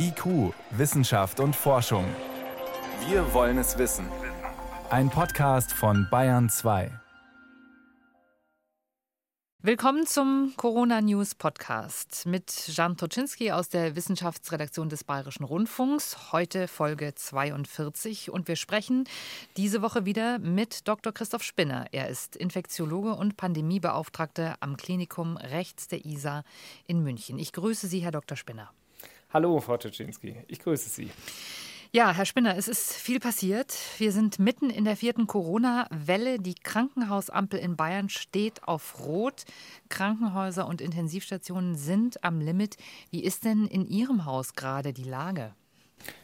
IQ, Wissenschaft und Forschung. Wir wollen es wissen. Ein Podcast von Bayern 2. Willkommen zum Corona News Podcast mit Jan Toczynski aus der Wissenschaftsredaktion des Bayerischen Rundfunks. Heute Folge 42 und wir sprechen diese Woche wieder mit Dr. Christoph Spinner. Er ist Infektiologe und Pandemiebeauftragter am Klinikum rechts der ISA in München. Ich grüße Sie, Herr Dr. Spinner. Hallo, Frau Toczynski. Ich grüße Sie. Ja, Herr Spinner, es ist viel passiert. Wir sind mitten in der vierten Corona-Welle. Die Krankenhausampel in Bayern steht auf Rot. Krankenhäuser und Intensivstationen sind am Limit. Wie ist denn in Ihrem Haus gerade die Lage?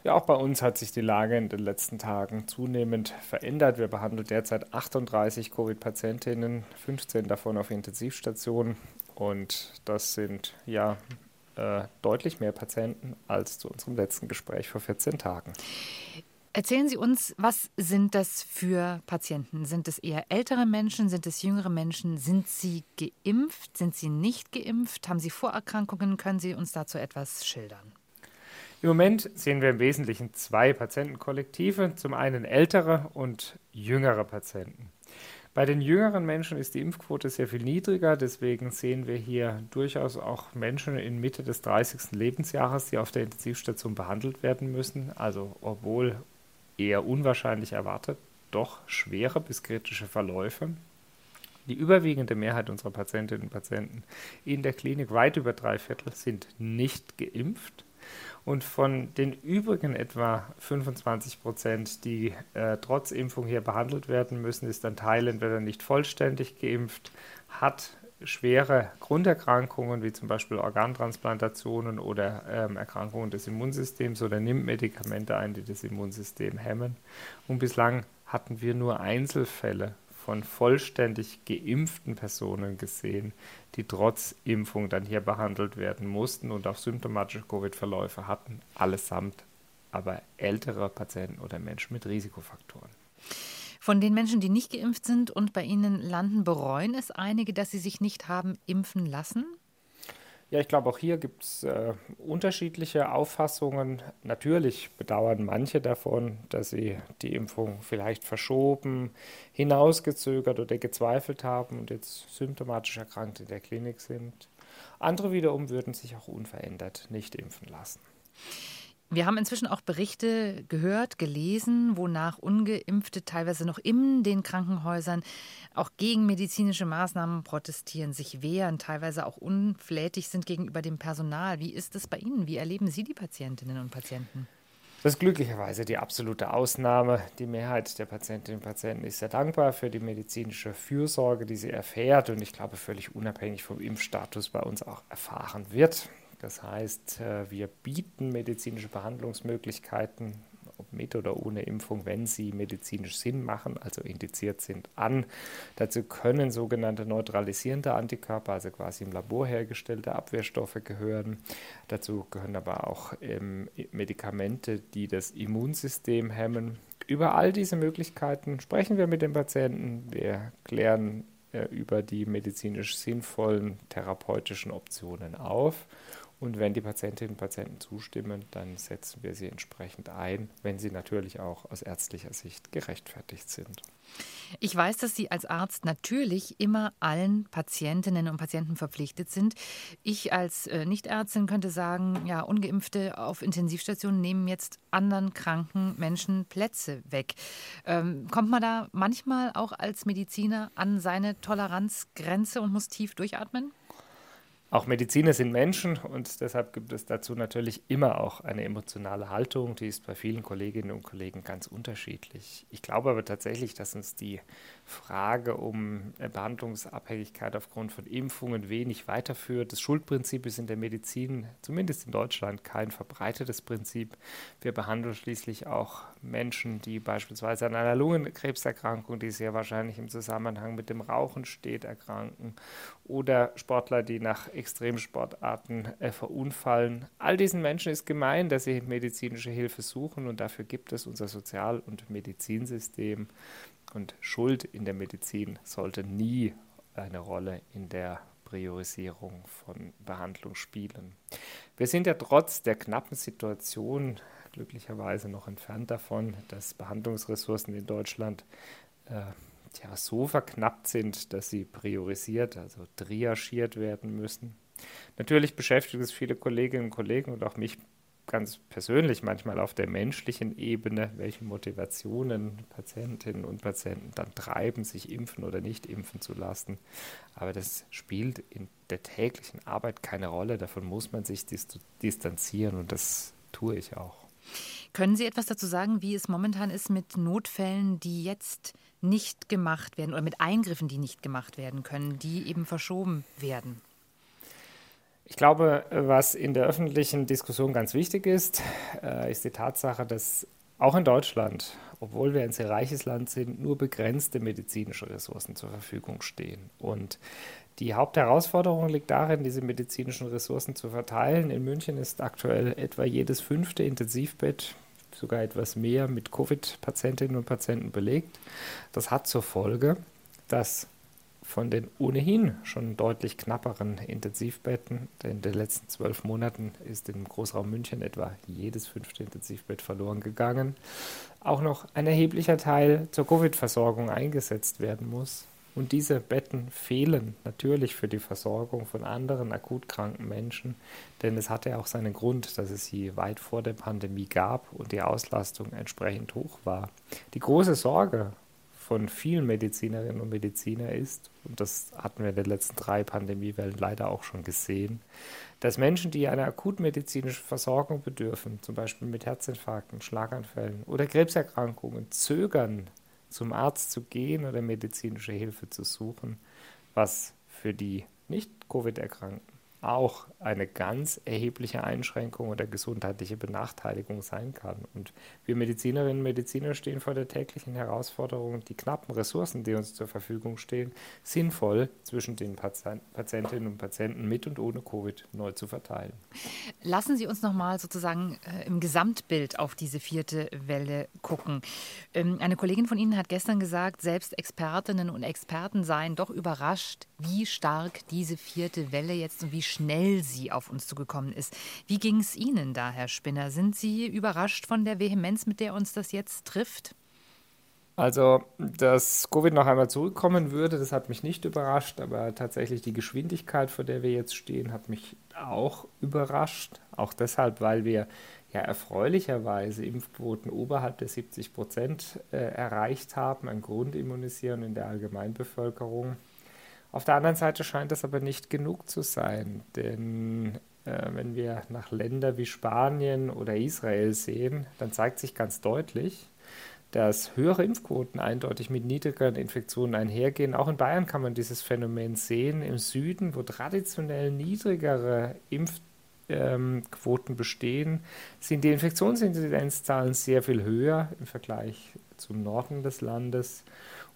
Ja, auch bei uns hat sich die Lage in den letzten Tagen zunehmend verändert. Wir behandeln derzeit 38 Covid-Patientinnen, 15 davon auf Intensivstationen. Und das sind ja äh, deutlich mehr Patienten als zu unserem letzten Gespräch vor 14 Tagen. Erzählen Sie uns, was sind das für Patienten? Sind es eher ältere Menschen? Sind es jüngere Menschen? Sind sie geimpft? Sind sie nicht geimpft? Haben sie Vorerkrankungen? Können Sie uns dazu etwas schildern? Im Moment sehen wir im Wesentlichen zwei Patientenkollektive. Zum einen ältere und jüngere Patienten. Bei den jüngeren Menschen ist die Impfquote sehr viel niedriger, deswegen sehen wir hier durchaus auch Menschen in Mitte des 30. Lebensjahres, die auf der Intensivstation behandelt werden müssen. Also obwohl eher unwahrscheinlich erwartet, doch schwere bis kritische Verläufe. Die überwiegende Mehrheit unserer Patientinnen und Patienten in der Klinik, weit über drei Viertel, sind nicht geimpft. Und von den übrigen etwa 25 Prozent, die äh, trotz Impfung hier behandelt werden müssen, ist ein Teil entweder nicht vollständig geimpft, hat schwere Grunderkrankungen wie zum Beispiel Organtransplantationen oder ähm, Erkrankungen des Immunsystems oder nimmt Medikamente ein, die das Immunsystem hemmen. Und bislang hatten wir nur Einzelfälle von vollständig geimpften Personen gesehen, die trotz Impfung dann hier behandelt werden mussten und auch symptomatische Covid-Verläufe hatten, allesamt aber ältere Patienten oder Menschen mit Risikofaktoren. Von den Menschen, die nicht geimpft sind und bei Ihnen landen, bereuen es einige, dass sie sich nicht haben impfen lassen? Ja, ich glaube, auch hier gibt es äh, unterschiedliche Auffassungen. Natürlich bedauern manche davon, dass sie die Impfung vielleicht verschoben, hinausgezögert oder gezweifelt haben und jetzt symptomatisch erkrankt in der Klinik sind. Andere wiederum würden sich auch unverändert nicht impfen lassen. Wir haben inzwischen auch Berichte gehört, gelesen, wonach ungeimpfte teilweise noch in den Krankenhäusern auch gegen medizinische Maßnahmen protestieren, sich wehren, teilweise auch unflätig sind gegenüber dem Personal. Wie ist es bei Ihnen? Wie erleben Sie die Patientinnen und Patienten? Das ist glücklicherweise die absolute Ausnahme. Die Mehrheit der Patientinnen und Patienten ist sehr dankbar für die medizinische Fürsorge, die sie erfährt und ich glaube völlig unabhängig vom Impfstatus bei uns auch erfahren wird. Das heißt, äh, wir bieten medizinische Behandlungsmöglichkeiten, ob mit oder ohne Impfung, wenn sie medizinisch Sinn machen, also indiziert sind, an. Dazu können sogenannte neutralisierende Antikörper, also quasi im Labor hergestellte Abwehrstoffe gehören. Dazu gehören aber auch ähm, Medikamente, die das Immunsystem hemmen. Über all diese Möglichkeiten sprechen wir mit den Patienten. Wir klären äh, über die medizinisch sinnvollen therapeutischen Optionen auf und wenn die Patientinnen und Patienten zustimmen, dann setzen wir sie entsprechend ein, wenn sie natürlich auch aus ärztlicher Sicht gerechtfertigt sind. Ich weiß, dass Sie als Arzt natürlich immer allen Patientinnen und Patienten verpflichtet sind. Ich als äh, Nichtärztin könnte sagen, ja, ungeimpfte auf Intensivstationen nehmen jetzt anderen kranken Menschen Plätze weg. Ähm, kommt man da manchmal auch als Mediziner an seine Toleranzgrenze und muss tief durchatmen? Auch Mediziner sind Menschen und deshalb gibt es dazu natürlich immer auch eine emotionale Haltung. Die ist bei vielen Kolleginnen und Kollegen ganz unterschiedlich. Ich glaube aber tatsächlich, dass uns die Frage um Behandlungsabhängigkeit aufgrund von Impfungen wenig weiterführt. Das Schuldprinzip ist in der Medizin, zumindest in Deutschland, kein verbreitetes Prinzip. Wir behandeln schließlich auch Menschen, die beispielsweise an einer Lungenkrebserkrankung, die sehr wahrscheinlich im Zusammenhang mit dem Rauchen steht, erkranken oder Sportler, die nach Extremsportarten äh, verunfallen. All diesen Menschen ist gemein, dass sie medizinische Hilfe suchen und dafür gibt es unser Sozial- und Medizinsystem. Und Schuld in der Medizin sollte nie eine Rolle in der Priorisierung von Behandlung spielen. Wir sind ja trotz der knappen Situation glücklicherweise noch entfernt davon, dass Behandlungsressourcen in Deutschland äh, ja, so verknappt sind, dass sie priorisiert, also triagiert werden müssen. Natürlich beschäftigt es viele Kolleginnen und Kollegen und auch mich ganz persönlich manchmal auf der menschlichen Ebene, welche Motivationen Patientinnen und Patienten dann treiben, sich impfen oder nicht impfen zu lassen. Aber das spielt in der täglichen Arbeit keine Rolle. Davon muss man sich distanzieren und das tue ich auch. Können Sie etwas dazu sagen, wie es momentan ist mit Notfällen, die jetzt nicht gemacht werden oder mit Eingriffen, die nicht gemacht werden können, die eben verschoben werden? Ich glaube, was in der öffentlichen Diskussion ganz wichtig ist, äh, ist die Tatsache, dass auch in Deutschland, obwohl wir ein sehr reiches Land sind, nur begrenzte medizinische Ressourcen zur Verfügung stehen. Und die Hauptherausforderung liegt darin, diese medizinischen Ressourcen zu verteilen. In München ist aktuell etwa jedes fünfte Intensivbett, sogar etwas mehr, mit Covid-Patientinnen und Patienten belegt. Das hat zur Folge, dass von den ohnehin schon deutlich knapperen Intensivbetten. In den letzten zwölf Monaten ist im Großraum München etwa jedes fünfte Intensivbett verloren gegangen. Auch noch ein erheblicher Teil zur Covid-Versorgung eingesetzt werden muss. Und diese Betten fehlen natürlich für die Versorgung von anderen akut kranken Menschen, denn es hatte auch seinen Grund, dass es sie weit vor der Pandemie gab und die Auslastung entsprechend hoch war. Die große Sorge von vielen Medizinerinnen und Medizinern ist, und das hatten wir in den letzten drei Pandemiewellen leider auch schon gesehen, dass Menschen, die einer akutmedizinischen Versorgung bedürfen, zum Beispiel mit Herzinfarkten, Schlaganfällen oder Krebserkrankungen, zögern, zum Arzt zu gehen oder medizinische Hilfe zu suchen, was für die Nicht-Covid-Erkrankten auch eine ganz erhebliche Einschränkung oder gesundheitliche Benachteiligung sein kann. Und wir Medizinerinnen und Mediziner stehen vor der täglichen Herausforderung, die knappen Ressourcen, die uns zur Verfügung stehen, sinnvoll zwischen den Patientinnen und Patienten mit und ohne Covid neu zu verteilen. Lassen Sie uns noch mal sozusagen äh, im Gesamtbild auf diese vierte Welle gucken. Ähm, eine Kollegin von Ihnen hat gestern gesagt, selbst Expertinnen und Experten seien doch überrascht, wie stark diese vierte Welle jetzt und wie schnell sie auf uns zugekommen ist. Wie ging es Ihnen da, Herr Spinner? Sind Sie überrascht von der Vehemenz, mit der uns das jetzt trifft? Also, dass Covid noch einmal zurückkommen würde, das hat mich nicht überrascht, aber tatsächlich die Geschwindigkeit, vor der wir jetzt stehen, hat mich auch überrascht. Auch deshalb, weil wir ja erfreulicherweise Impfquoten oberhalb der 70 Prozent äh, erreicht haben, ein Grundimmunisieren in der Allgemeinbevölkerung. Auf der anderen Seite scheint das aber nicht genug zu sein, denn äh, wenn wir nach Ländern wie Spanien oder Israel sehen, dann zeigt sich ganz deutlich, dass höhere Impfquoten eindeutig mit niedrigeren Infektionen einhergehen. Auch in Bayern kann man dieses Phänomen sehen. Im Süden, wo traditionell niedrigere Impfquoten ähm, bestehen, sind die Infektionsinzidenzzahlen sehr viel höher im Vergleich zum Norden des Landes.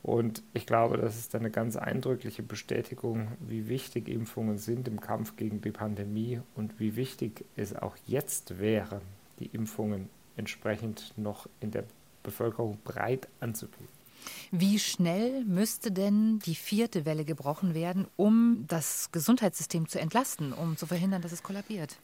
Und ich glaube, das ist eine ganz eindrückliche Bestätigung, wie wichtig Impfungen sind im Kampf gegen die Pandemie und wie wichtig es auch jetzt wäre, die Impfungen entsprechend noch in der Bevölkerung breit anzubieten. Wie schnell müsste denn die vierte Welle gebrochen werden, um das Gesundheitssystem zu entlasten, um zu verhindern, dass es kollabiert?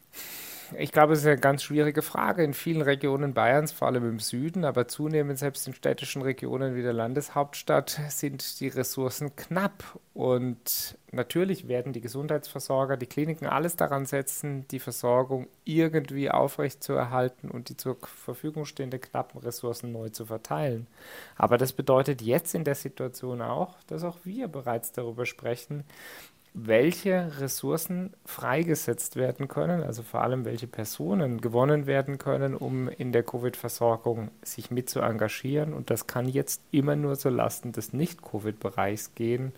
Ich glaube, es ist eine ganz schwierige Frage. In vielen Regionen Bayerns, vor allem im Süden, aber zunehmend selbst in städtischen Regionen wie der Landeshauptstadt, sind die Ressourcen knapp. Und natürlich werden die Gesundheitsversorger, die Kliniken alles daran setzen, die Versorgung irgendwie aufrechtzuerhalten und die zur Verfügung stehenden knappen Ressourcen neu zu verteilen. Aber das bedeutet jetzt in der Situation auch, dass auch wir bereits darüber sprechen, welche Ressourcen freigesetzt werden können, also vor allem welche Personen gewonnen werden können, um in der Covid-Versorgung sich mit zu engagieren. Und das kann jetzt immer nur so Lasten des Nicht-Covid-Bereichs gehen.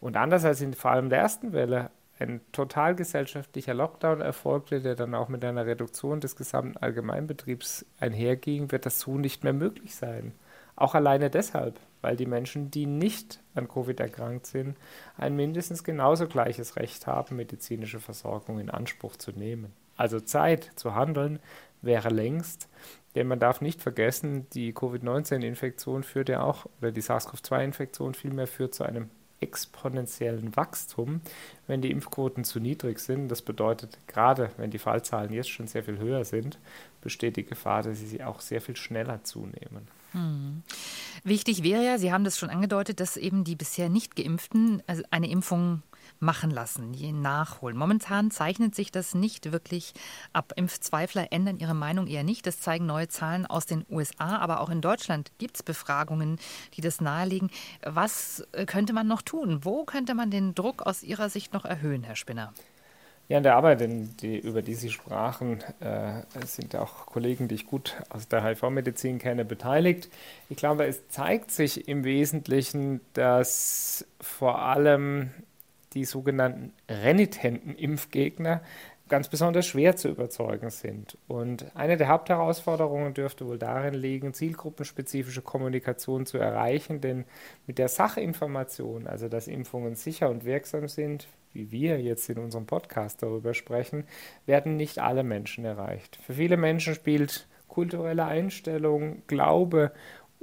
Und anders als in vor allem der ersten Welle ein total gesellschaftlicher Lockdown erfolgte, der dann auch mit einer Reduktion des gesamten Allgemeinbetriebs einherging, wird das so nicht mehr möglich sein. Auch alleine deshalb, weil die Menschen, die nicht an Covid erkrankt sind, ein mindestens genauso gleiches Recht haben, medizinische Versorgung in Anspruch zu nehmen. Also Zeit zu handeln wäre längst, denn man darf nicht vergessen, die Covid-19-Infektion führt ja auch, oder die SARS-CoV-2-Infektion vielmehr führt zu einem exponentiellen Wachstum, wenn die Impfquoten zu niedrig sind. Das bedeutet, gerade wenn die Fallzahlen jetzt schon sehr viel höher sind, besteht die Gefahr, dass sie auch sehr viel schneller zunehmen. Hm. Wichtig wäre ja, Sie haben das schon angedeutet, dass eben die bisher nicht geimpften also eine Impfung machen lassen, je nachholen. Momentan zeichnet sich das nicht wirklich ab. Impfzweifler ändern ihre Meinung eher nicht. Das zeigen neue Zahlen aus den USA, aber auch in Deutschland gibt es Befragungen, die das nahelegen. Was äh, könnte man noch tun? Wo könnte man den Druck aus Ihrer Sicht noch erhöhen, Herr Spinner? Ja, in der Arbeit, in die, über die Sie sprachen, äh, sind auch Kollegen, die ich gut aus der HIV-Medizin kenne, beteiligt. Ich glaube, es zeigt sich im Wesentlichen, dass vor allem die sogenannten renitenten Impfgegner ganz besonders schwer zu überzeugen sind. Und eine der Hauptherausforderungen dürfte wohl darin liegen, zielgruppenspezifische Kommunikation zu erreichen, denn mit der Sachinformation, also dass Impfungen sicher und wirksam sind, wie wir jetzt in unserem Podcast darüber sprechen, werden nicht alle Menschen erreicht. Für viele Menschen spielt kulturelle Einstellung, Glaube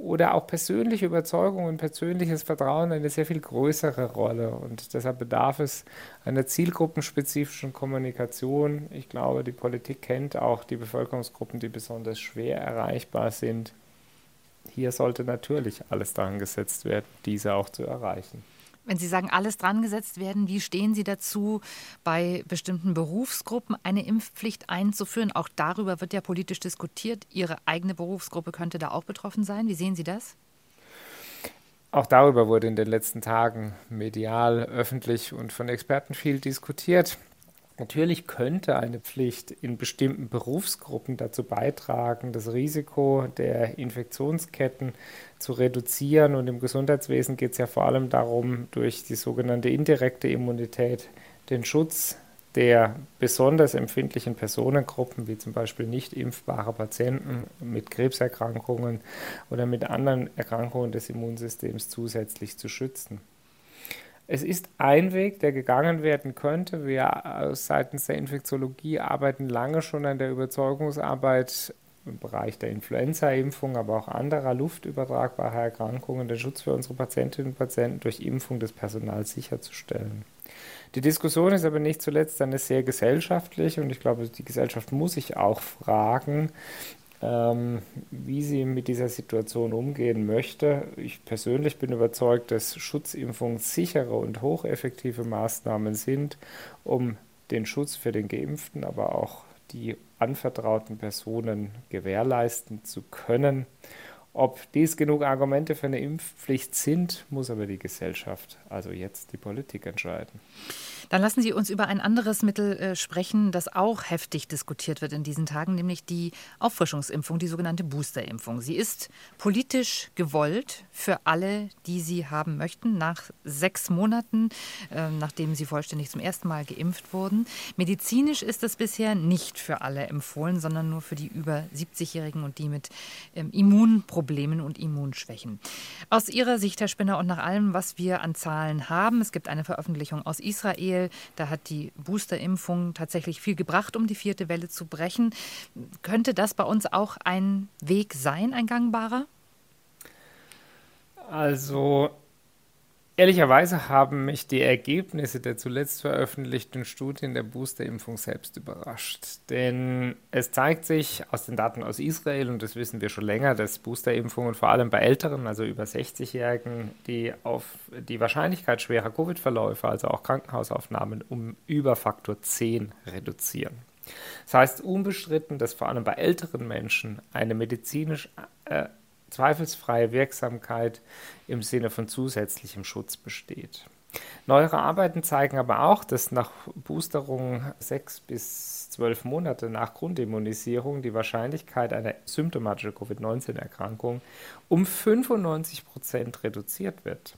oder auch persönliche Überzeugung und persönliches Vertrauen eine sehr viel größere Rolle. Und deshalb bedarf es einer zielgruppenspezifischen Kommunikation. Ich glaube, die Politik kennt auch die Bevölkerungsgruppen, die besonders schwer erreichbar sind. Hier sollte natürlich alles daran gesetzt werden, diese auch zu erreichen. Wenn Sie sagen, alles dran gesetzt werden, wie stehen Sie dazu, bei bestimmten Berufsgruppen eine Impfpflicht einzuführen? Auch darüber wird ja politisch diskutiert. Ihre eigene Berufsgruppe könnte da auch betroffen sein. Wie sehen Sie das? Auch darüber wurde in den letzten Tagen medial, öffentlich und von Experten viel diskutiert. Natürlich könnte eine Pflicht in bestimmten Berufsgruppen dazu beitragen, das Risiko der Infektionsketten zu reduzieren. Und im Gesundheitswesen geht es ja vor allem darum, durch die sogenannte indirekte Immunität den Schutz der besonders empfindlichen Personengruppen, wie zum Beispiel nicht impfbare Patienten mit Krebserkrankungen oder mit anderen Erkrankungen des Immunsystems zusätzlich zu schützen. Es ist ein Weg, der gegangen werden könnte. Wir seitens der Infektiologie arbeiten lange schon an der Überzeugungsarbeit im Bereich der Influenza-Impfung, aber auch anderer luftübertragbarer Erkrankungen, den Schutz für unsere Patientinnen und Patienten durch Impfung des Personals sicherzustellen. Die Diskussion ist aber nicht zuletzt eine sehr gesellschaftliche und ich glaube, die Gesellschaft muss sich auch fragen, ähm, wie sie mit dieser Situation umgehen möchte. Ich persönlich bin überzeugt, dass Schutzimpfungen sichere und hocheffektive Maßnahmen sind, um den Schutz für den Geimpften, aber auch die anvertrauten Personen gewährleisten zu können. Ob dies genug Argumente für eine Impfpflicht sind, muss aber die Gesellschaft, also jetzt die Politik entscheiden. Dann lassen Sie uns über ein anderes Mittel äh, sprechen, das auch heftig diskutiert wird in diesen Tagen, nämlich die Auffrischungsimpfung, die sogenannte Boosterimpfung. Sie ist politisch gewollt für alle, die sie haben möchten, nach sechs Monaten, äh, nachdem sie vollständig zum ersten Mal geimpft wurden. Medizinisch ist es bisher nicht für alle empfohlen, sondern nur für die über 70-Jährigen und die mit ähm, Immunproblemen und Immunschwächen. Aus Ihrer Sicht, Herr Spinner, und nach allem, was wir an Zahlen haben, es gibt eine Veröffentlichung aus Israel, Israel. Da hat die Boosterimpfung tatsächlich viel gebracht, um die vierte Welle zu brechen. Könnte das bei uns auch ein Weg sein, ein gangbarer? Also Ehrlicherweise haben mich die Ergebnisse der zuletzt veröffentlichten Studien der Boosterimpfung selbst überrascht. Denn es zeigt sich aus den Daten aus Israel, und das wissen wir schon länger, dass Boosterimpfungen vor allem bei Älteren, also über 60-Jährigen, die auf die Wahrscheinlichkeit schwerer Covid-Verläufe, also auch Krankenhausaufnahmen, um über Faktor 10 reduzieren. Das heißt unbestritten, dass vor allem bei älteren Menschen eine medizinisch äh, zweifelsfreie Wirksamkeit im Sinne von zusätzlichem Schutz besteht. Neuere Arbeiten zeigen aber auch, dass nach Boosterung sechs bis zwölf Monate nach Grundimmunisierung die Wahrscheinlichkeit einer symptomatischen Covid-19-Erkrankung um 95 Prozent reduziert wird.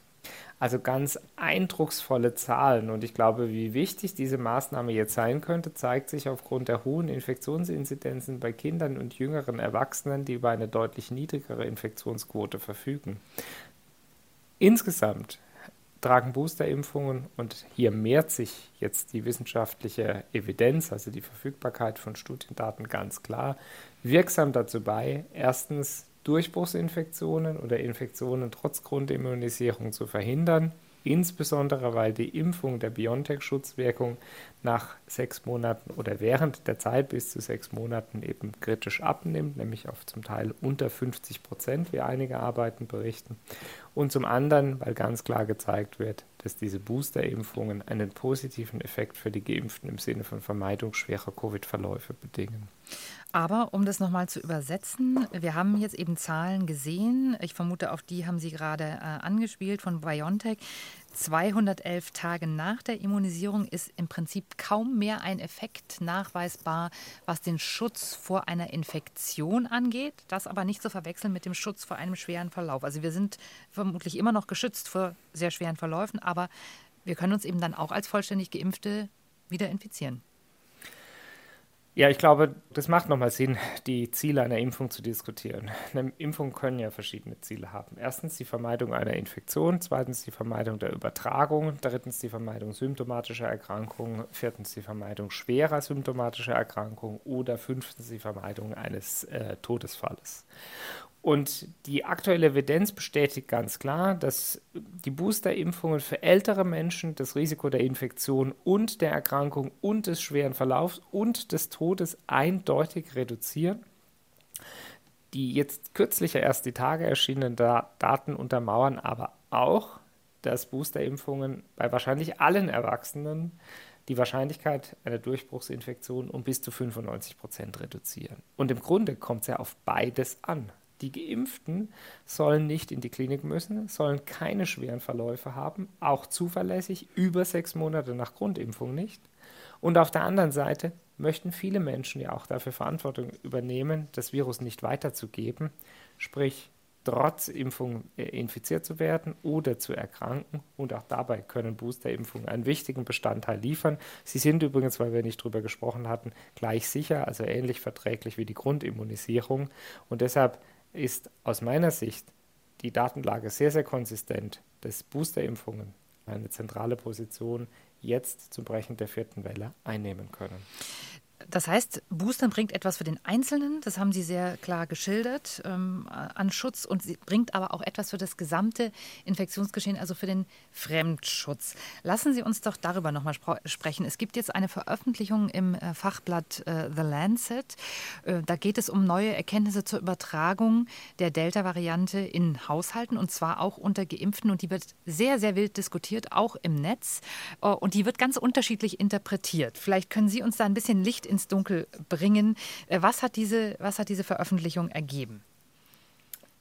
Also ganz eindrucksvolle Zahlen. Und ich glaube, wie wichtig diese Maßnahme jetzt sein könnte, zeigt sich aufgrund der hohen Infektionsinzidenzen bei Kindern und jüngeren Erwachsenen, die über eine deutlich niedrigere Infektionsquote verfügen. Insgesamt tragen Boosterimpfungen und hier mehrt sich jetzt die wissenschaftliche Evidenz, also die Verfügbarkeit von Studiendaten ganz klar, wirksam dazu bei, erstens Durchbruchsinfektionen oder Infektionen trotz Grundimmunisierung zu verhindern insbesondere weil die Impfung der BioNTech-Schutzwirkung nach sechs Monaten oder während der Zeit bis zu sechs Monaten eben kritisch abnimmt, nämlich auf zum Teil unter 50 Prozent, wie einige Arbeiten berichten. Und zum anderen, weil ganz klar gezeigt wird, dass diese Boosterimpfungen einen positiven Effekt für die Geimpften im Sinne von Vermeidung schwerer Covid-Verläufe bedingen. Aber um das nochmal zu übersetzen, wir haben jetzt eben Zahlen gesehen. Ich vermute, auf die haben Sie gerade äh, angespielt von BioNTech. 211 Tage nach der Immunisierung ist im Prinzip kaum mehr ein Effekt nachweisbar, was den Schutz vor einer Infektion angeht. Das aber nicht zu verwechseln mit dem Schutz vor einem schweren Verlauf. Also wir sind vermutlich immer noch geschützt vor sehr schweren Verläufen, aber wir können uns eben dann auch als vollständig geimpfte wieder infizieren. Ja, ich glaube, das macht nochmal Sinn, die Ziele einer Impfung zu diskutieren. Eine Impfung können ja verschiedene Ziele haben. Erstens die Vermeidung einer Infektion, zweitens die Vermeidung der Übertragung, drittens die Vermeidung symptomatischer Erkrankungen, viertens die Vermeidung schwerer symptomatischer Erkrankungen oder fünftens die Vermeidung eines äh, Todesfalles. Und die aktuelle Evidenz bestätigt ganz klar, dass die Boosterimpfungen für ältere Menschen das Risiko der Infektion und der Erkrankung und des schweren Verlaufs und des Todes eindeutig reduzieren. Die jetzt kürzlich erst die Tage erschienenen Daten untermauern aber auch, dass Boosterimpfungen bei wahrscheinlich allen Erwachsenen die Wahrscheinlichkeit einer Durchbruchsinfektion um bis zu 95 Prozent reduzieren. Und im Grunde kommt es ja auf beides an. Die Geimpften sollen nicht in die Klinik müssen, sollen keine schweren Verläufe haben, auch zuverlässig über sechs Monate nach Grundimpfung nicht. Und auf der anderen Seite möchten viele Menschen ja auch dafür Verantwortung übernehmen, das Virus nicht weiterzugeben, sprich trotz Impfung äh, infiziert zu werden oder zu erkranken. Und auch dabei können Boosterimpfungen einen wichtigen Bestandteil liefern. Sie sind übrigens, weil wir nicht drüber gesprochen hatten, gleich sicher, also ähnlich verträglich wie die Grundimmunisierung. Und deshalb ist aus meiner Sicht die Datenlage sehr, sehr konsistent, dass Boosterimpfungen eine zentrale Position jetzt zum Brechen der vierten Welle einnehmen können. Das heißt, Boostern bringt etwas für den Einzelnen, das haben Sie sehr klar geschildert, ähm, an Schutz und bringt aber auch etwas für das gesamte Infektionsgeschehen, also für den Fremdschutz. Lassen Sie uns doch darüber nochmal sprechen. Es gibt jetzt eine Veröffentlichung im äh, Fachblatt äh, The Lancet. Äh, da geht es um neue Erkenntnisse zur Übertragung der Delta-Variante in Haushalten und zwar auch unter Geimpften und die wird sehr, sehr wild diskutiert, auch im Netz äh, und die wird ganz unterschiedlich interpretiert. Vielleicht können Sie uns da ein bisschen Licht ins Dunkel bringen. Äh, was hat diese, was hat diese Veröffentlichung ergeben?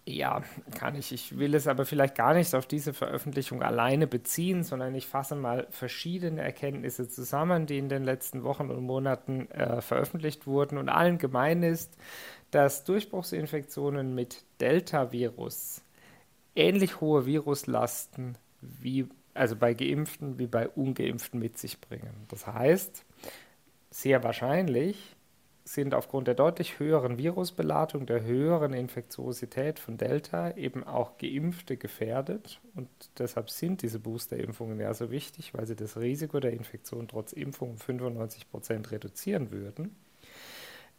Ja, kann ich. Ich will es aber vielleicht gar nicht auf diese Veröffentlichung alleine beziehen, sondern ich fasse mal verschiedene Erkenntnisse zusammen, die in den letzten Wochen und Monaten äh, veröffentlicht wurden. Und allen gemein ist, dass Durchbruchsinfektionen mit Delta-Virus ähnlich hohe Viruslasten wie also bei Geimpften wie bei Ungeimpften mit sich bringen. Das heißt, sehr wahrscheinlich sind aufgrund der deutlich höheren Virusbeladung, der höheren Infektiosität von Delta eben auch Geimpfte gefährdet. Und deshalb sind diese Boosterimpfungen ja so wichtig, weil sie das Risiko der Infektion trotz Impfung um 95 Prozent reduzieren würden.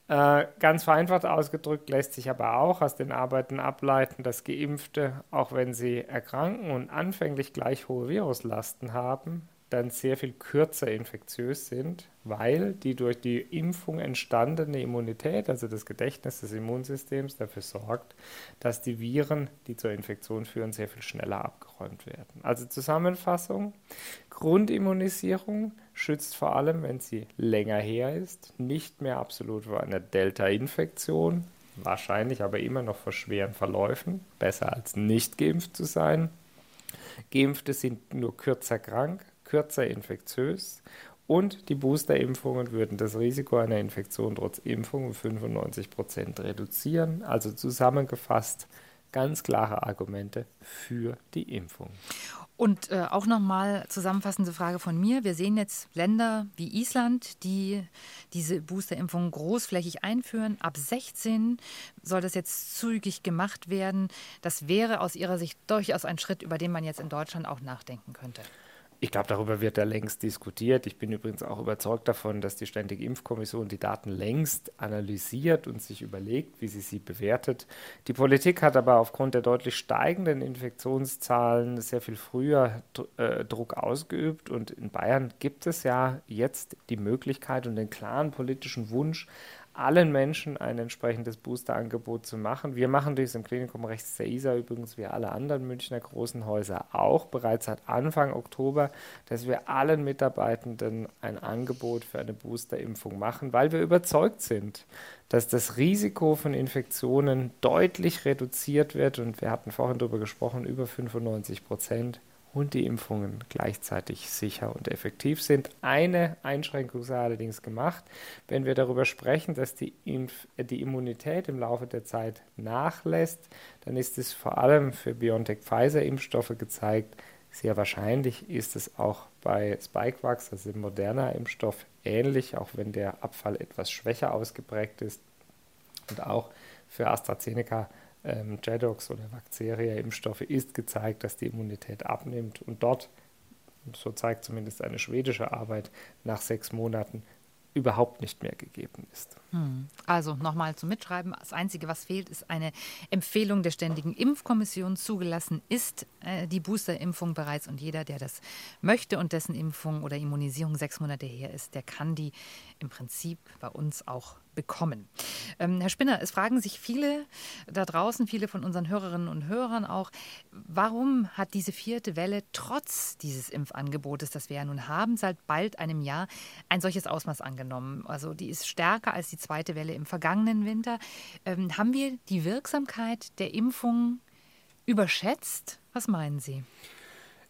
Äh, ganz vereinfacht ausgedrückt lässt sich aber auch aus den Arbeiten ableiten, dass Geimpfte, auch wenn sie erkranken und anfänglich gleich hohe Viruslasten haben, dann sehr viel kürzer infektiös sind, weil die durch die Impfung entstandene Immunität, also das Gedächtnis des Immunsystems, dafür sorgt, dass die Viren, die zur Infektion führen, sehr viel schneller abgeräumt werden. Also Zusammenfassung, Grundimmunisierung schützt vor allem, wenn sie länger her ist, nicht mehr absolut vor einer Delta-Infektion, wahrscheinlich aber immer noch vor schweren Verläufen, besser als nicht geimpft zu sein. Geimpfte sind nur kürzer krank, kürzer infektiös und die Boosterimpfungen würden das Risiko einer Infektion trotz Impfung um 95 Prozent reduzieren. Also zusammengefasst ganz klare Argumente für die Impfung. Und äh, auch nochmal zusammenfassende Frage von mir. Wir sehen jetzt Länder wie Island, die diese Boosterimpfung großflächig einführen. Ab 16 soll das jetzt zügig gemacht werden. Das wäre aus Ihrer Sicht durchaus ein Schritt, über den man jetzt in Deutschland auch nachdenken könnte. Ich glaube, darüber wird da längst diskutiert. Ich bin übrigens auch überzeugt davon, dass die Ständige Impfkommission die Daten längst analysiert und sich überlegt, wie sie sie bewertet. Die Politik hat aber aufgrund der deutlich steigenden Infektionszahlen sehr viel früher äh, Druck ausgeübt. Und in Bayern gibt es ja jetzt die Möglichkeit und den klaren politischen Wunsch, allen Menschen ein entsprechendes Boosterangebot zu machen. Wir machen dies im Klinikum rechts der ISA übrigens wie alle anderen Münchner großen Häuser auch bereits seit Anfang Oktober, dass wir allen Mitarbeitenden ein Angebot für eine Boosterimpfung machen, weil wir überzeugt sind, dass das Risiko von Infektionen deutlich reduziert wird und wir hatten vorhin darüber gesprochen, über 95 Prozent und die Impfungen gleichzeitig sicher und effektiv sind. Eine Einschränkung sei allerdings gemacht, wenn wir darüber sprechen, dass die, Impf die Immunität im Laufe der Zeit nachlässt, dann ist es vor allem für BioNTech-Pfizer-Impfstoffe gezeigt. Sehr wahrscheinlich ist es auch bei Spikevax, also dem moderner Impfstoff, ähnlich, auch wenn der Abfall etwas schwächer ausgeprägt ist. Und auch für AstraZeneca ähm, Jedox oder Vacceria-Impfstoffe ist gezeigt, dass die Immunität abnimmt und dort, so zeigt zumindest eine schwedische Arbeit, nach sechs Monaten überhaupt nicht mehr gegeben ist. Hm. Also nochmal zum Mitschreiben. Das Einzige, was fehlt, ist eine Empfehlung der Ständigen Impfkommission. Zugelassen ist äh, die Boosterimpfung bereits und jeder, der das möchte und dessen Impfung oder Immunisierung sechs Monate her ist, der kann die im Prinzip bei uns auch bekommen. Ähm, Herr Spinner, es fragen sich viele da draußen, viele von unseren Hörerinnen und Hörern auch, warum hat diese vierte Welle trotz dieses Impfangebotes, das wir ja nun haben, seit bald einem Jahr ein solches Ausmaß angenommen? Also die ist stärker als die zweite Welle im vergangenen Winter. Ähm, haben wir die Wirksamkeit der Impfung überschätzt? Was meinen Sie?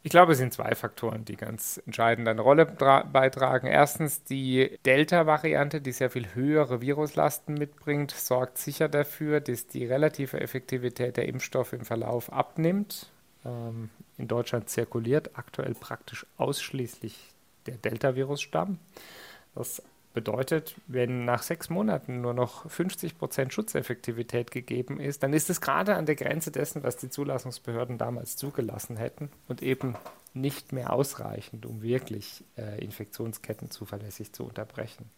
Ich glaube, es sind zwei Faktoren, die ganz entscheidend eine Rolle beitragen. Erstens die Delta-Variante, die sehr viel höhere Viruslasten mitbringt, sorgt sicher dafür, dass die relative Effektivität der Impfstoffe im Verlauf abnimmt. Ähm, in Deutschland zirkuliert aktuell praktisch ausschließlich der Delta-Virus-Stamm. Das Bedeutet, wenn nach sechs Monaten nur noch 50 Prozent Schutzeffektivität gegeben ist, dann ist es gerade an der Grenze dessen, was die Zulassungsbehörden damals zugelassen hätten und eben nicht mehr ausreichend, um wirklich äh, Infektionsketten zuverlässig zu unterbrechen.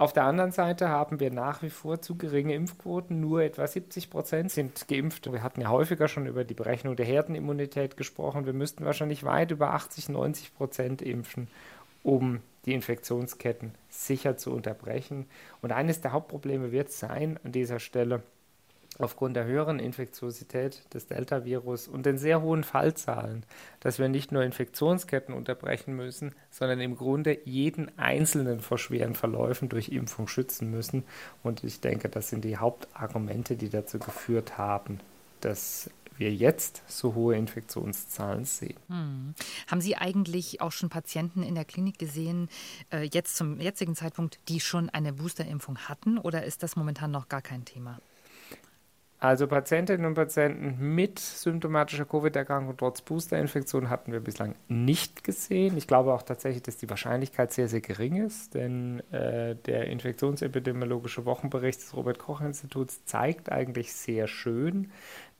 Auf der anderen Seite haben wir nach wie vor zu geringe Impfquoten. Nur etwa 70 Prozent sind geimpft. Wir hatten ja häufiger schon über die Berechnung der Herdenimmunität gesprochen. Wir müssten wahrscheinlich weit über 80, 90 Prozent impfen, um die Infektionsketten sicher zu unterbrechen. Und eines der Hauptprobleme wird sein an dieser Stelle, aufgrund der höheren Infektiosität des Delta-Virus und den sehr hohen Fallzahlen, dass wir nicht nur Infektionsketten unterbrechen müssen, sondern im Grunde jeden Einzelnen vor schweren Verläufen durch Impfung schützen müssen. Und ich denke, das sind die Hauptargumente, die dazu geführt haben, dass wir jetzt so hohe Infektionszahlen sehen. Hm. Haben Sie eigentlich auch schon Patienten in der Klinik gesehen, äh, jetzt zum jetzigen Zeitpunkt, die schon eine Boosterimpfung hatten oder ist das momentan noch gar kein Thema? Also Patientinnen und Patienten mit symptomatischer Covid-Erkrankung trotz Boosterinfektion hatten wir bislang nicht gesehen. Ich glaube auch tatsächlich, dass die Wahrscheinlichkeit sehr, sehr gering ist, denn äh, der infektionsepidemiologische Wochenbericht des Robert-Koch-Instituts zeigt eigentlich sehr schön,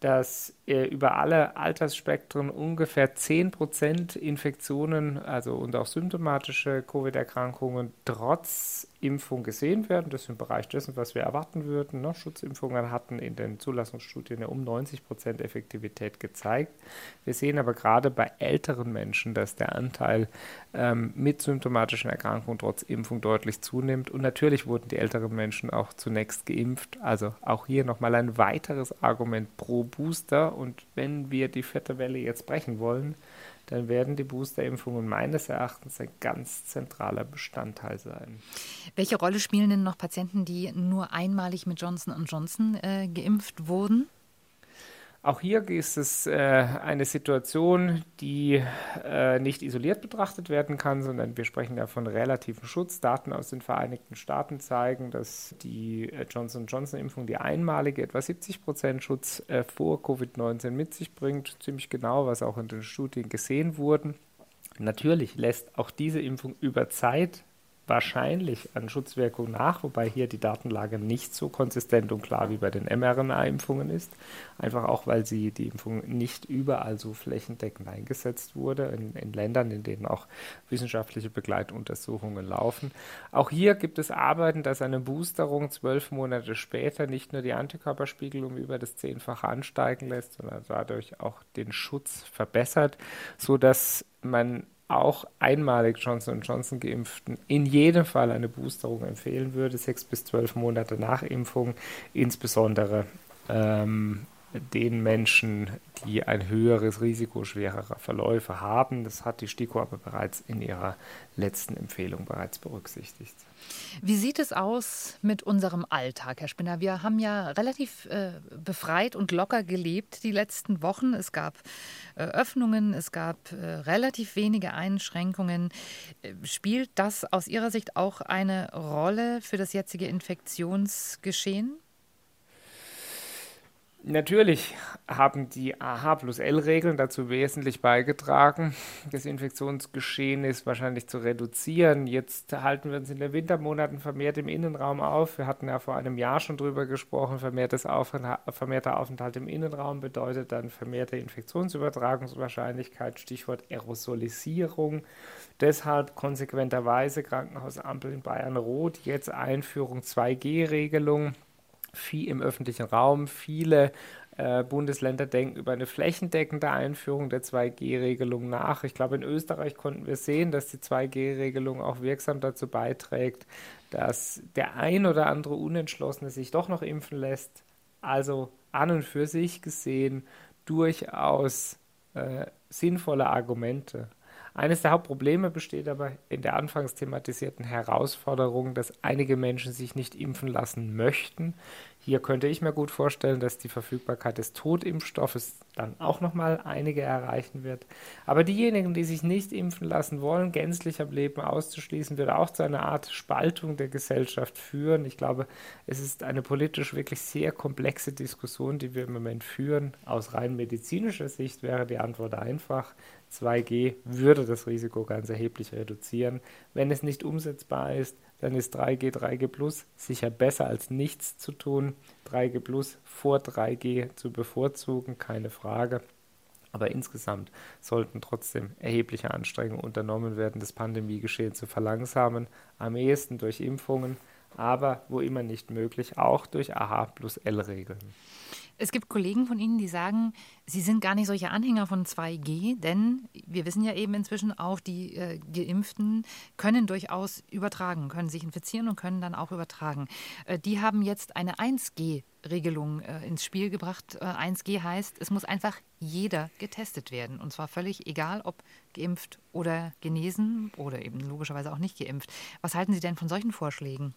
dass äh, über alle Altersspektren ungefähr 10% Infektionen, also und auch symptomatische Covid-Erkrankungen trotz Impfung gesehen werden. Das ist im Bereich dessen, was wir erwarten würden. Ne? Schutzimpfungen hatten in den Zulassungsstudien ja um 90 Prozent Effektivität gezeigt. Wir sehen aber gerade bei älteren Menschen, dass der Anteil ähm, mit symptomatischen Erkrankungen trotz Impfung deutlich zunimmt. Und natürlich wurden die älteren Menschen auch zunächst geimpft. Also auch hier nochmal ein weiteres Argument pro Booster. Und wenn wir die vierte Welle jetzt brechen wollen, dann werden die Boosterimpfungen meines Erachtens ein ganz zentraler Bestandteil sein. Welche Rolle spielen denn noch Patienten, die nur einmalig mit Johnson Johnson äh, geimpft wurden? Auch hier ist es äh, eine Situation, die äh, nicht isoliert betrachtet werden kann, sondern wir sprechen ja von relativen Schutz. Daten aus den Vereinigten Staaten zeigen, dass die äh, Johnson Johnson-Impfung die einmalige etwa 70 Prozent Schutz äh, vor Covid-19 mit sich bringt. Ziemlich genau, was auch in den Studien gesehen wurde. Natürlich lässt auch diese Impfung über Zeit wahrscheinlich an Schutzwirkung nach, wobei hier die Datenlage nicht so konsistent und klar wie bei den mRNA-Impfungen ist. Einfach auch, weil sie die Impfung nicht überall so flächendeckend eingesetzt wurde, in, in Ländern, in denen auch wissenschaftliche Begleituntersuchungen laufen. Auch hier gibt es Arbeiten, dass eine Boosterung zwölf Monate später nicht nur die Antikörperspiegel um über das Zehnfache ansteigen lässt, sondern dadurch auch den Schutz verbessert, sodass man auch einmalig Johnson Johnson geimpften in jedem Fall eine Boosterung empfehlen würde, sechs bis zwölf Monate nach Impfung, insbesondere ähm, den Menschen, die ein höheres Risiko schwererer Verläufe haben. Das hat die STIKO aber bereits in ihrer letzten Empfehlung bereits berücksichtigt. Wie sieht es aus mit unserem Alltag, Herr Spinner? Wir haben ja relativ äh, befreit und locker gelebt die letzten Wochen. Es gab äh, Öffnungen, es gab äh, relativ wenige Einschränkungen. Äh, spielt das aus Ihrer Sicht auch eine Rolle für das jetzige Infektionsgeschehen? Natürlich haben die AH plus L-Regeln dazu wesentlich beigetragen, das Infektionsgeschehen ist wahrscheinlich zu reduzieren. Jetzt halten wir uns in den Wintermonaten vermehrt im Innenraum auf. Wir hatten ja vor einem Jahr schon drüber gesprochen. Vermehrtes Aufenthalt, vermehrter Aufenthalt im Innenraum bedeutet dann vermehrte Infektionsübertragungswahrscheinlichkeit, Stichwort Aerosolisierung. Deshalb konsequenterweise Krankenhausampel in Bayern Rot, jetzt Einführung 2G-Regelung viel im öffentlichen Raum. Viele äh, Bundesländer denken über eine flächendeckende Einführung der 2G-Regelung nach. Ich glaube, in Österreich konnten wir sehen, dass die 2G-Regelung auch wirksam dazu beiträgt, dass der ein oder andere Unentschlossene sich doch noch impfen lässt. Also an und für sich gesehen durchaus äh, sinnvolle Argumente. Eines der Hauptprobleme besteht aber in der anfangs thematisierten Herausforderung, dass einige Menschen sich nicht impfen lassen möchten. Hier könnte ich mir gut vorstellen, dass die Verfügbarkeit des Totimpfstoffes dann auch nochmal einige erreichen wird. Aber diejenigen, die sich nicht impfen lassen wollen, gänzlich am Leben auszuschließen, wird auch zu einer Art Spaltung der Gesellschaft führen. Ich glaube, es ist eine politisch wirklich sehr komplexe Diskussion, die wir im Moment führen. Aus rein medizinischer Sicht wäre die Antwort einfach. 2G würde das Risiko ganz erheblich reduzieren. Wenn es nicht umsetzbar ist, dann ist 3G, 3G Plus sicher besser als nichts zu tun. 3G Plus vor 3G zu bevorzugen, keine Frage. Aber insgesamt sollten trotzdem erhebliche Anstrengungen unternommen werden, das Pandemiegeschehen zu verlangsamen, am ehesten durch Impfungen, aber wo immer nicht möglich, auch durch AH plus L-Regeln. Es gibt Kollegen von Ihnen, die sagen, sie sind gar nicht solche Anhänger von 2G, denn wir wissen ja eben inzwischen auch, die äh, Geimpften können durchaus übertragen, können sich infizieren und können dann auch übertragen. Äh, die haben jetzt eine 1G-Regelung äh, ins Spiel gebracht. 1G äh, heißt, es muss einfach jeder getestet werden. Und zwar völlig egal, ob geimpft oder genesen oder eben logischerweise auch nicht geimpft. Was halten Sie denn von solchen Vorschlägen?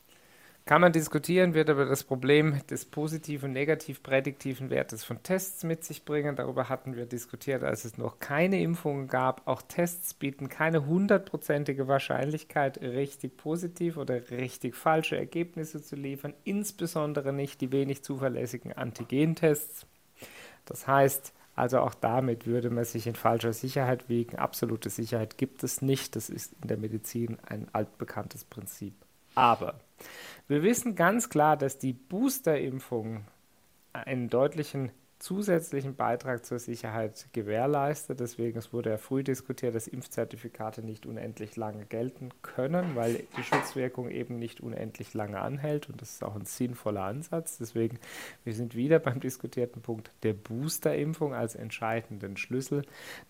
Kann man diskutieren, wird aber das Problem des positiv und negativ prädiktiven Wertes von Tests mit sich bringen. Darüber hatten wir diskutiert, als es noch keine Impfungen gab. Auch Tests bieten keine hundertprozentige Wahrscheinlichkeit, richtig positiv oder richtig falsche Ergebnisse zu liefern, insbesondere nicht die wenig zuverlässigen Antigentests. Das heißt, also auch damit würde man sich in falscher Sicherheit wiegen. Absolute Sicherheit gibt es nicht. Das ist in der Medizin ein altbekanntes Prinzip. Aber wir wissen ganz klar, dass die Boosterimpfung einen deutlichen zusätzlichen Beitrag zur Sicherheit gewährleistet. Deswegen es wurde ja früh diskutiert, dass Impfzertifikate nicht unendlich lange gelten können, weil die Schutzwirkung eben nicht unendlich lange anhält und das ist auch ein sinnvoller Ansatz. Deswegen, wir sind wieder beim diskutierten Punkt der Boosterimpfung als entscheidenden Schlüssel.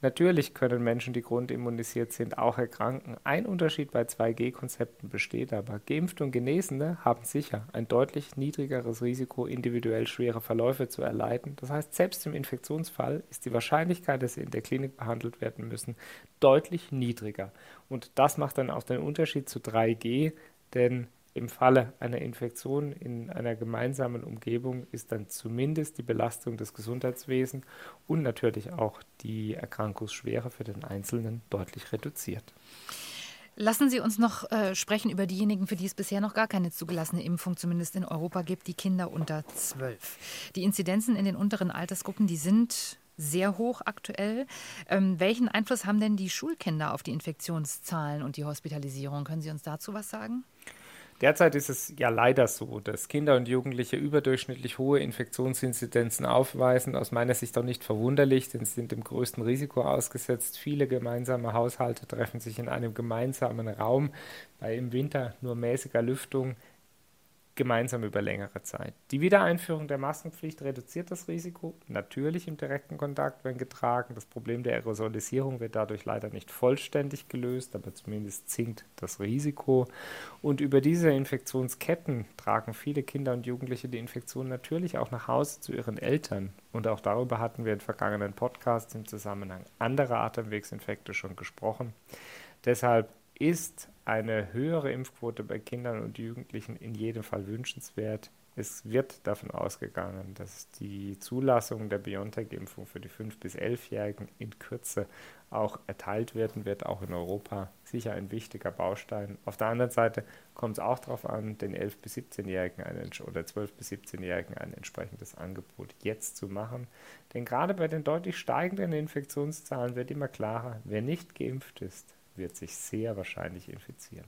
Natürlich können Menschen, die grundimmunisiert sind, auch erkranken. Ein Unterschied bei 2G-Konzepten besteht aber. Geimpfte und Genesene haben sicher ein deutlich niedrigeres Risiko, individuell schwere Verläufe zu erleiden. Das heißt, heißt, selbst im Infektionsfall ist die Wahrscheinlichkeit, dass sie in der Klinik behandelt werden müssen, deutlich niedriger. Und das macht dann auch den Unterschied zu 3G, denn im Falle einer Infektion in einer gemeinsamen Umgebung ist dann zumindest die Belastung des Gesundheitswesens und natürlich auch die Erkrankungsschwere für den Einzelnen deutlich reduziert. Lassen Sie uns noch äh, sprechen über diejenigen, für die es bisher noch gar keine zugelassene Impfung, zumindest in Europa gibt, die Kinder unter zwölf. Die Inzidenzen in den unteren Altersgruppen, die sind sehr hoch aktuell. Ähm, welchen Einfluss haben denn die Schulkinder auf die Infektionszahlen und die Hospitalisierung? Können Sie uns dazu was sagen? Derzeit ist es ja leider so, dass Kinder und Jugendliche überdurchschnittlich hohe Infektionsinzidenzen aufweisen. Aus meiner Sicht auch nicht verwunderlich, denn sie sind dem größten Risiko ausgesetzt. Viele gemeinsame Haushalte treffen sich in einem gemeinsamen Raum bei im Winter nur mäßiger Lüftung gemeinsam über längere Zeit. Die Wiedereinführung der Maskenpflicht reduziert das Risiko, natürlich im direkten Kontakt, wenn getragen. Das Problem der Aerosolisierung wird dadurch leider nicht vollständig gelöst, aber zumindest sinkt das Risiko. Und über diese Infektionsketten tragen viele Kinder und Jugendliche die Infektion natürlich auch nach Hause zu ihren Eltern. Und auch darüber hatten wir in vergangenen Podcasts im Zusammenhang anderer Atemwegsinfekte schon gesprochen. Deshalb ist eine höhere Impfquote bei Kindern und Jugendlichen in jedem Fall wünschenswert. Es wird davon ausgegangen, dass die Zulassung der BioNTech-Impfung für die 5- bis 11-Jährigen in Kürze auch erteilt werden wird, auch in Europa. Sicher ein wichtiger Baustein. Auf der anderen Seite kommt es auch darauf an, den 11- bis 17-Jährigen oder 12- bis 17-Jährigen ein entsprechendes Angebot jetzt zu machen. Denn gerade bei den deutlich steigenden Infektionszahlen wird immer klarer, wer nicht geimpft ist, wird sich sehr wahrscheinlich infizieren.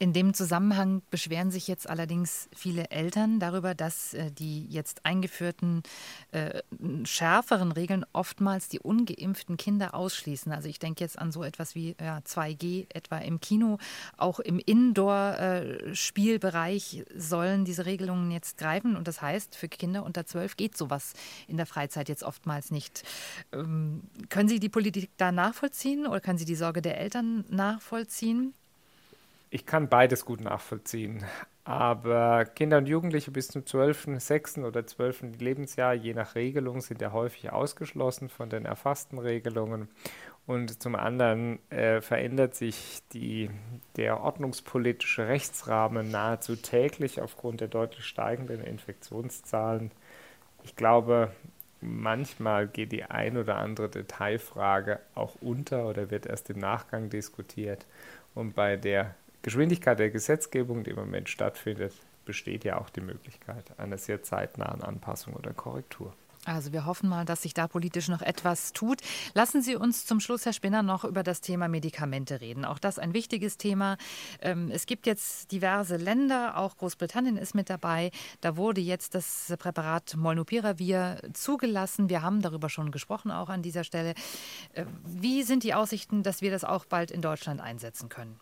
In dem Zusammenhang beschweren sich jetzt allerdings viele Eltern darüber, dass äh, die jetzt eingeführten äh, schärferen Regeln oftmals die ungeimpften Kinder ausschließen. Also ich denke jetzt an so etwas wie ja, 2G etwa im Kino. Auch im Indoor-Spielbereich sollen diese Regelungen jetzt greifen. Und das heißt, für Kinder unter 12 geht sowas in der Freizeit jetzt oftmals nicht. Ähm, können Sie die Politik da nachvollziehen oder können Sie die Sorge der Eltern nachvollziehen? Ich kann beides gut nachvollziehen. Aber Kinder und Jugendliche bis zum 12., 6. oder 12. Lebensjahr, je nach Regelung, sind ja häufig ausgeschlossen von den erfassten Regelungen. Und zum anderen äh, verändert sich die, der ordnungspolitische Rechtsrahmen nahezu täglich aufgrund der deutlich steigenden Infektionszahlen. Ich glaube, manchmal geht die ein oder andere Detailfrage auch unter oder wird erst im Nachgang diskutiert. Und bei der Geschwindigkeit der Gesetzgebung, die im Moment stattfindet, besteht ja auch die Möglichkeit einer sehr zeitnahen Anpassung oder Korrektur. Also wir hoffen mal, dass sich da politisch noch etwas tut. Lassen Sie uns zum Schluss, Herr Spinner, noch über das Thema Medikamente reden. Auch das ein wichtiges Thema. Ähm, es gibt jetzt diverse Länder, auch Großbritannien ist mit dabei. Da wurde jetzt das Präparat Molnupiravir zugelassen. Wir haben darüber schon gesprochen, auch an dieser Stelle. Äh, wie sind die Aussichten, dass wir das auch bald in Deutschland einsetzen können?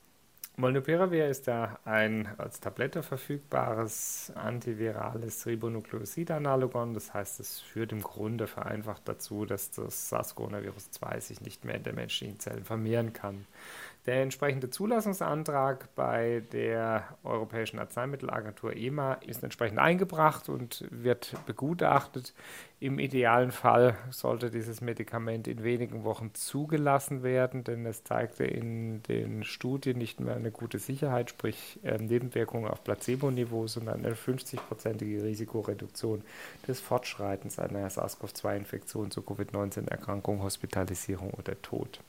Molnupiravir ist ja ein als Tablette verfügbares antivirales Ribonukleosid-Analogon. Das heißt, es führt im Grunde vereinfacht dazu, dass das SARS-CoV-2 sich nicht mehr in den menschlichen Zellen vermehren kann. Der entsprechende Zulassungsantrag bei der Europäischen Arzneimittelagentur EMA ist entsprechend eingebracht und wird begutachtet. Im idealen Fall sollte dieses Medikament in wenigen Wochen zugelassen werden, denn es zeigte in den Studien nicht mehr eine gute Sicherheit, sprich äh, Nebenwirkungen auf Placebo-Niveau, sondern eine 50-prozentige Risikoreduktion des Fortschreitens einer SARS-CoV-2-Infektion zur Covid-19-Erkrankung, Hospitalisierung oder Tod.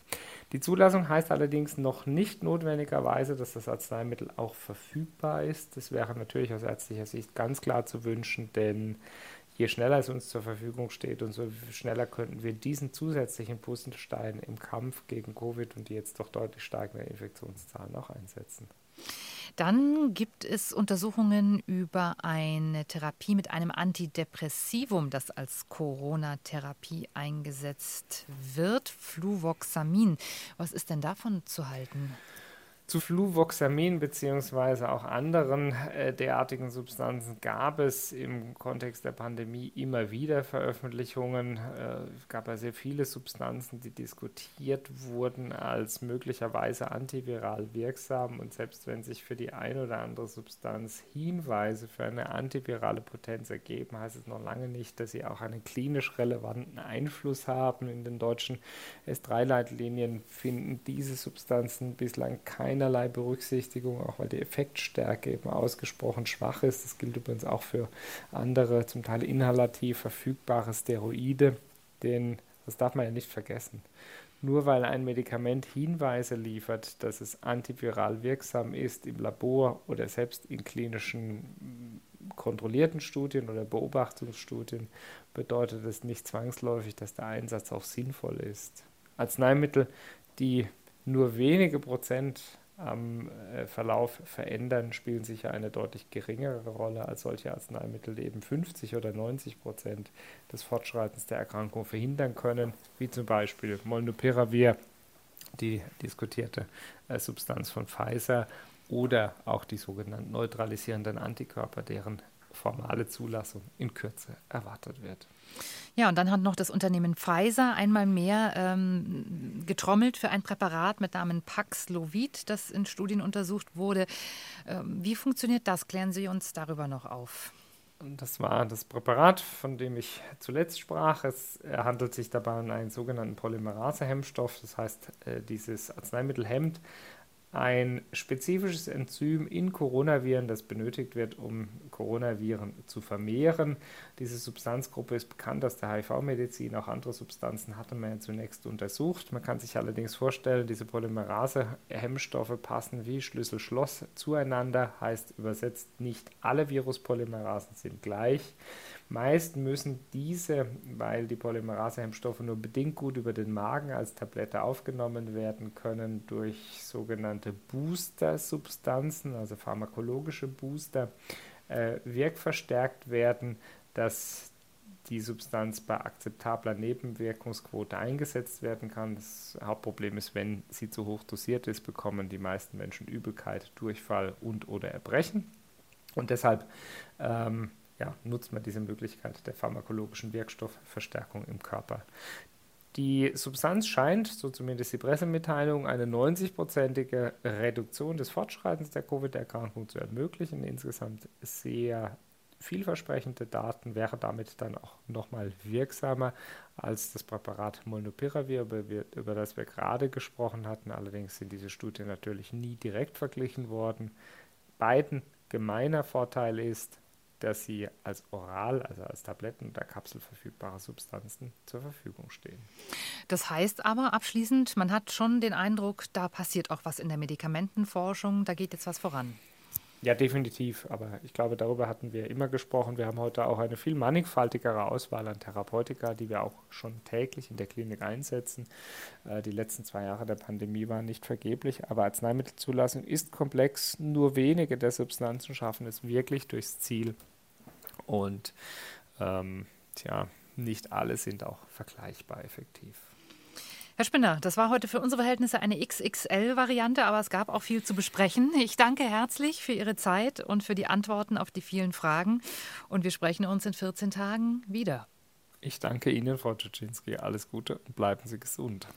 Die Zulassung heißt allerdings noch nicht notwendigerweise, dass das Arzneimittel auch verfügbar ist. Das wäre natürlich aus ärztlicher Sicht ganz klar zu wünschen, denn je schneller es uns zur Verfügung steht, umso schneller könnten wir diesen zusätzlichen Pustenstein im Kampf gegen Covid und die jetzt doch deutlich steigenden Infektionszahlen auch einsetzen. Dann gibt es Untersuchungen über eine Therapie mit einem Antidepressivum, das als Corona-Therapie eingesetzt wird, Fluvoxamin. Was ist denn davon zu halten? Zu Fluvoxamin bzw. auch anderen äh, derartigen Substanzen gab es im Kontext der Pandemie immer wieder Veröffentlichungen. Äh, es gab ja sehr viele Substanzen, die diskutiert wurden als möglicherweise antiviral wirksam. Und selbst wenn sich für die eine oder andere Substanz Hinweise für eine antivirale Potenz ergeben, heißt es noch lange nicht, dass sie auch einen klinisch relevanten Einfluss haben. In den deutschen S3-Leitlinien finden diese Substanzen bislang keine keinerlei Berücksichtigung, auch weil die Effektstärke eben ausgesprochen schwach ist. Das gilt übrigens auch für andere, zum Teil inhalativ verfügbare Steroide, denn das darf man ja nicht vergessen. Nur weil ein Medikament Hinweise liefert, dass es antiviral wirksam ist im Labor oder selbst in klinischen kontrollierten Studien oder Beobachtungsstudien bedeutet es nicht zwangsläufig, dass der Einsatz auch sinnvoll ist. Arzneimittel, die nur wenige Prozent am äh, Verlauf verändern, spielen sicher eine deutlich geringere Rolle als solche Arzneimittel, die eben 50 oder 90 Prozent des Fortschreitens der Erkrankung verhindern können, wie zum Beispiel Molnupiravir, die diskutierte äh, Substanz von Pfizer, oder auch die sogenannten neutralisierenden Antikörper, deren formale Zulassung in Kürze erwartet wird. Ja, und dann hat noch das Unternehmen Pfizer einmal mehr ähm, getrommelt für ein Präparat mit Namen Paxlovid, das in Studien untersucht wurde. Ähm, wie funktioniert das? Klären Sie uns darüber noch auf. Das war das Präparat, von dem ich zuletzt sprach. Es handelt sich dabei um einen sogenannten Polymerase-Hemmstoff. Das heißt, äh, dieses Arzneimittel hemmt ein spezifisches Enzym in Coronaviren, das benötigt wird, um Coronaviren zu vermehren. Diese Substanzgruppe ist bekannt aus der HIV-Medizin. Auch andere Substanzen hatte man ja zunächst untersucht. Man kann sich allerdings vorstellen, diese Polymerase-Hemmstoffe passen wie Schlüssel-Schloss zueinander, heißt übersetzt, nicht alle Viruspolymerasen sind gleich. Meist müssen diese, weil die Polymerase-Hemmstoffe nur bedingt gut über den Magen als Tablette aufgenommen werden können, durch sogenannte Booster-Substanzen, also pharmakologische Booster, äh, wirkverstärkt werden, dass die Substanz bei akzeptabler Nebenwirkungsquote eingesetzt werden kann. Das Hauptproblem ist, wenn sie zu hoch dosiert ist, bekommen die meisten Menschen Übelkeit, Durchfall und oder Erbrechen. Und deshalb ähm, ja, nutzt man diese Möglichkeit der pharmakologischen Wirkstoffverstärkung im Körper. Die Substanz scheint, so zumindest die Pressemitteilung, eine 90-prozentige Reduktion des Fortschreitens der Covid-Erkrankung zu ermöglichen. Insgesamt sehr vielversprechende Daten, wäre damit dann auch nochmal wirksamer als das Präparat Molnupiravir, über, über das wir gerade gesprochen hatten. Allerdings sind diese Studien natürlich nie direkt verglichen worden. Beiden gemeiner Vorteil ist, dass sie als oral, also als Tabletten oder Kapsel verfügbare Substanzen zur Verfügung stehen. Das heißt aber abschließend, man hat schon den Eindruck, da passiert auch was in der Medikamentenforschung, da geht jetzt was voran. Ja, definitiv. Aber ich glaube, darüber hatten wir immer gesprochen. Wir haben heute auch eine viel mannigfaltigere Auswahl an Therapeutika, die wir auch schon täglich in der Klinik einsetzen. Äh, die letzten zwei Jahre der Pandemie waren nicht vergeblich, aber Arzneimittelzulassung ist komplex. Nur wenige der Substanzen schaffen es wirklich durchs Ziel. Und ähm, tja, nicht alle sind auch vergleichbar effektiv. Herr Spinner, das war heute für unsere Verhältnisse eine XXL-Variante, aber es gab auch viel zu besprechen. Ich danke herzlich für Ihre Zeit und für die Antworten auf die vielen Fragen. Und wir sprechen uns in 14 Tagen wieder. Ich danke Ihnen, Frau Czuczynski. Alles Gute und bleiben Sie gesund.